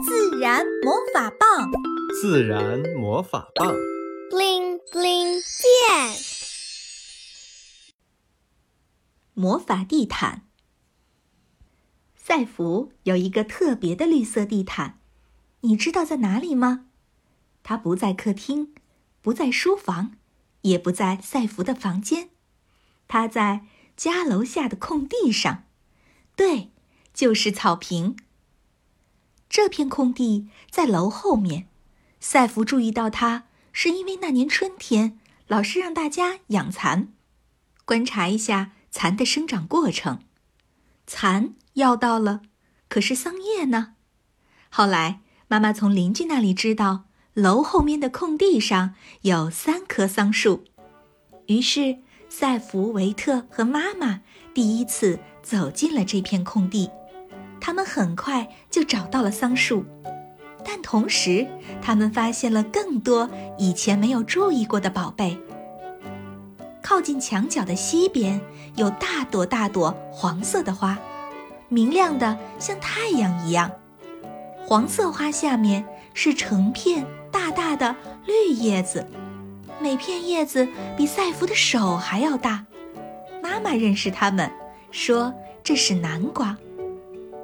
自然魔法棒，自然魔法棒，bling bling 变。魔法地毯。赛弗有一个特别的绿色地毯，你知道在哪里吗？它不在客厅，不在书房，也不在赛弗的房间，它在家楼下的空地上。对，就是草坪。这片空地在楼后面。赛弗注意到它，是因为那年春天老师让大家养蚕，观察一下蚕的生长过程。蚕要到了，可是桑叶呢？后来妈妈从邻居那里知道，楼后面的空地上有三棵桑树。于是赛弗、维特和妈妈第一次走进了这片空地。他们很快就找到了桑树，但同时，他们发现了更多以前没有注意过的宝贝。靠近墙角的西边有大朵大朵黄色的花，明亮的像太阳一样。黄色花下面是成片大大的绿叶子，每片叶子比赛弗的手还要大。妈妈认识它们，说这是南瓜。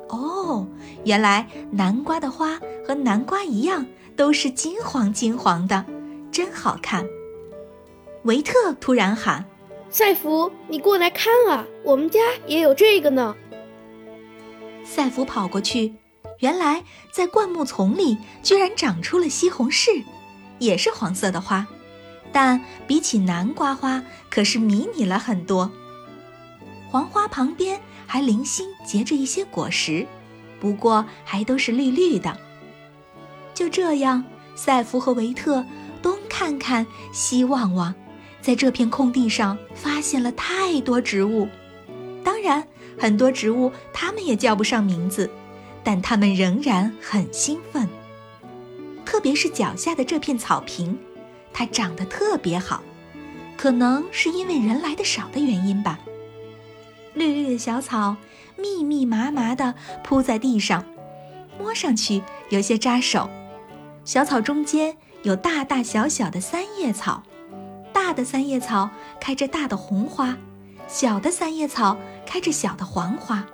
哦，原来南瓜的花和南瓜一样，都是金黄金黄的，真好看。维特突然喊：“赛弗，你过来看啊，我们家也有这个呢。”赛弗跑过去，原来在灌木丛里居然长出了西红柿，也是黄色的花，但比起南瓜花可是迷你了很多。黄花旁边。还零星结着一些果实，不过还都是绿绿的。就这样，赛弗和维特东看看西望望，在这片空地上发现了太多植物。当然，很多植物他们也叫不上名字，但他们仍然很兴奋。特别是脚下的这片草坪，它长得特别好，可能是因为人来的少的原因吧。绿绿的小草密密麻麻地铺在地上，摸上去有些扎手。小草中间有大大小小的三叶草，大的三叶草开着大的红花，小的三叶草开着小的黄花。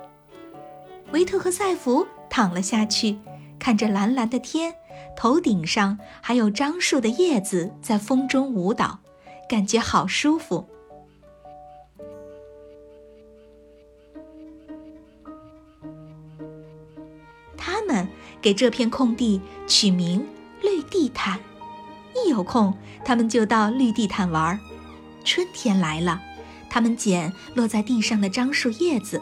维特和赛弗躺了下去，看着蓝蓝的天，头顶上还有樟树的叶子在风中舞蹈，感觉好舒服。他们给这片空地取名“绿地毯”，一有空，他们就到绿地毯玩。春天来了，他们捡落在地上的樟树叶子，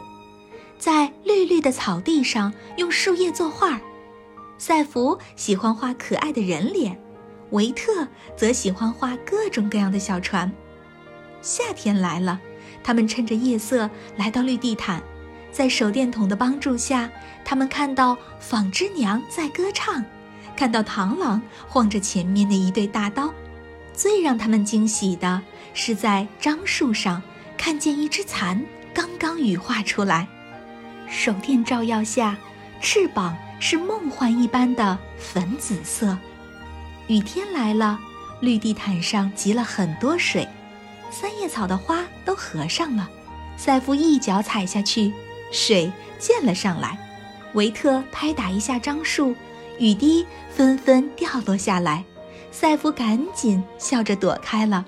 在绿绿的草地上用树叶作画。赛弗喜欢画可爱的人脸，维特则喜欢画各种各样的小船。夏天来了，他们趁着夜色来到绿地毯。在手电筒的帮助下，他们看到纺织娘在歌唱，看到螳螂晃着前面的一对大刀。最让他们惊喜的是，在樟树上看见一只蚕刚刚羽化出来，手电照耀下，翅膀是梦幻一般的粉紫色。雨天来了，绿地毯上积了很多水，三叶草的花都合上了。赛夫一脚踩下去。水溅了上来，维特拍打一下樟树，雨滴纷纷掉落下来。赛弗赶紧笑着躲开了。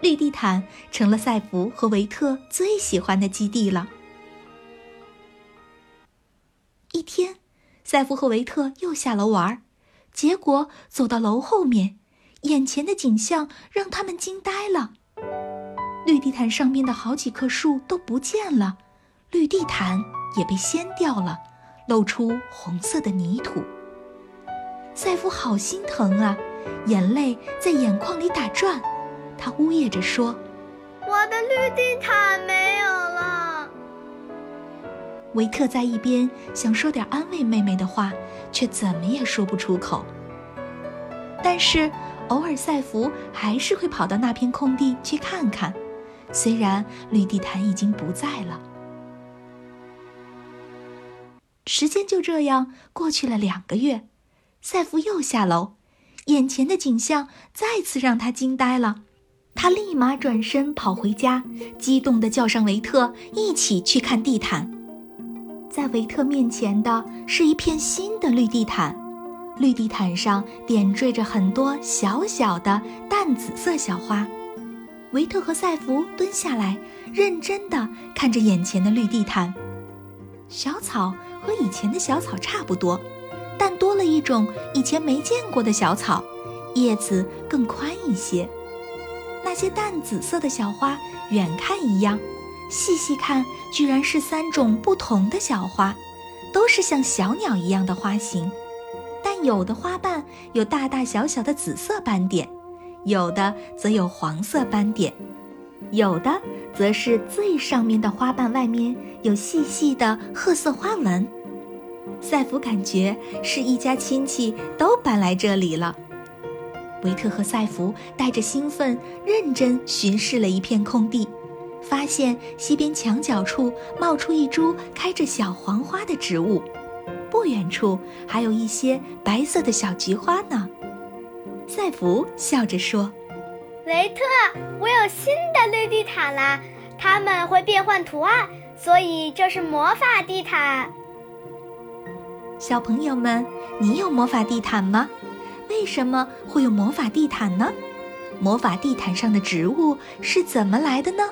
绿地毯成了赛弗和维特最喜欢的基地了。一天，赛弗和维特又下楼玩，结果走到楼后面，眼前的景象让他们惊呆了。绿地毯上面的好几棵树都不见了。绿地毯也被掀掉了，露出红色的泥土。赛弗好心疼啊，眼泪在眼眶里打转。他呜咽着说：“我的绿地毯没有了。”维克在一边想说点安慰妹妹的话，却怎么也说不出口。但是偶尔，赛弗还是会跑到那片空地去看看，虽然绿地毯已经不在了。时间就这样过去了两个月，赛弗又下楼，眼前的景象再次让他惊呆了。他立马转身跑回家，激动地叫上维特一起去看地毯。在维特面前的是一片新的绿地毯，绿地毯上点缀着很多小小的淡紫色小花。维特和赛弗蹲下来，认真地看着眼前的绿地毯。小草和以前的小草差不多。但多了一种以前没见过的小草，叶子更宽一些。那些淡紫色的小花，远看一样，细细看居然是三种不同的小花，都是像小鸟一样的花型。但有的花瓣有大大小小的紫色斑点，有的则有黄色斑点，有的则是最上面的花瓣外面有细细的褐色花纹。赛弗感觉是一家亲戚都搬来这里了。维特和赛弗带着兴奋，认真巡视了一片空地，发现西边墙角处冒出一株开着小黄花的植物，不远处还有一些白色的小菊花呢。赛弗笑着说：“维特，我有新的绿地毯啦，它们会变换图案，所以这是魔法地毯。”小朋友们，你有魔法地毯吗？为什么会有魔法地毯呢？魔法地毯上的植物是怎么来的呢？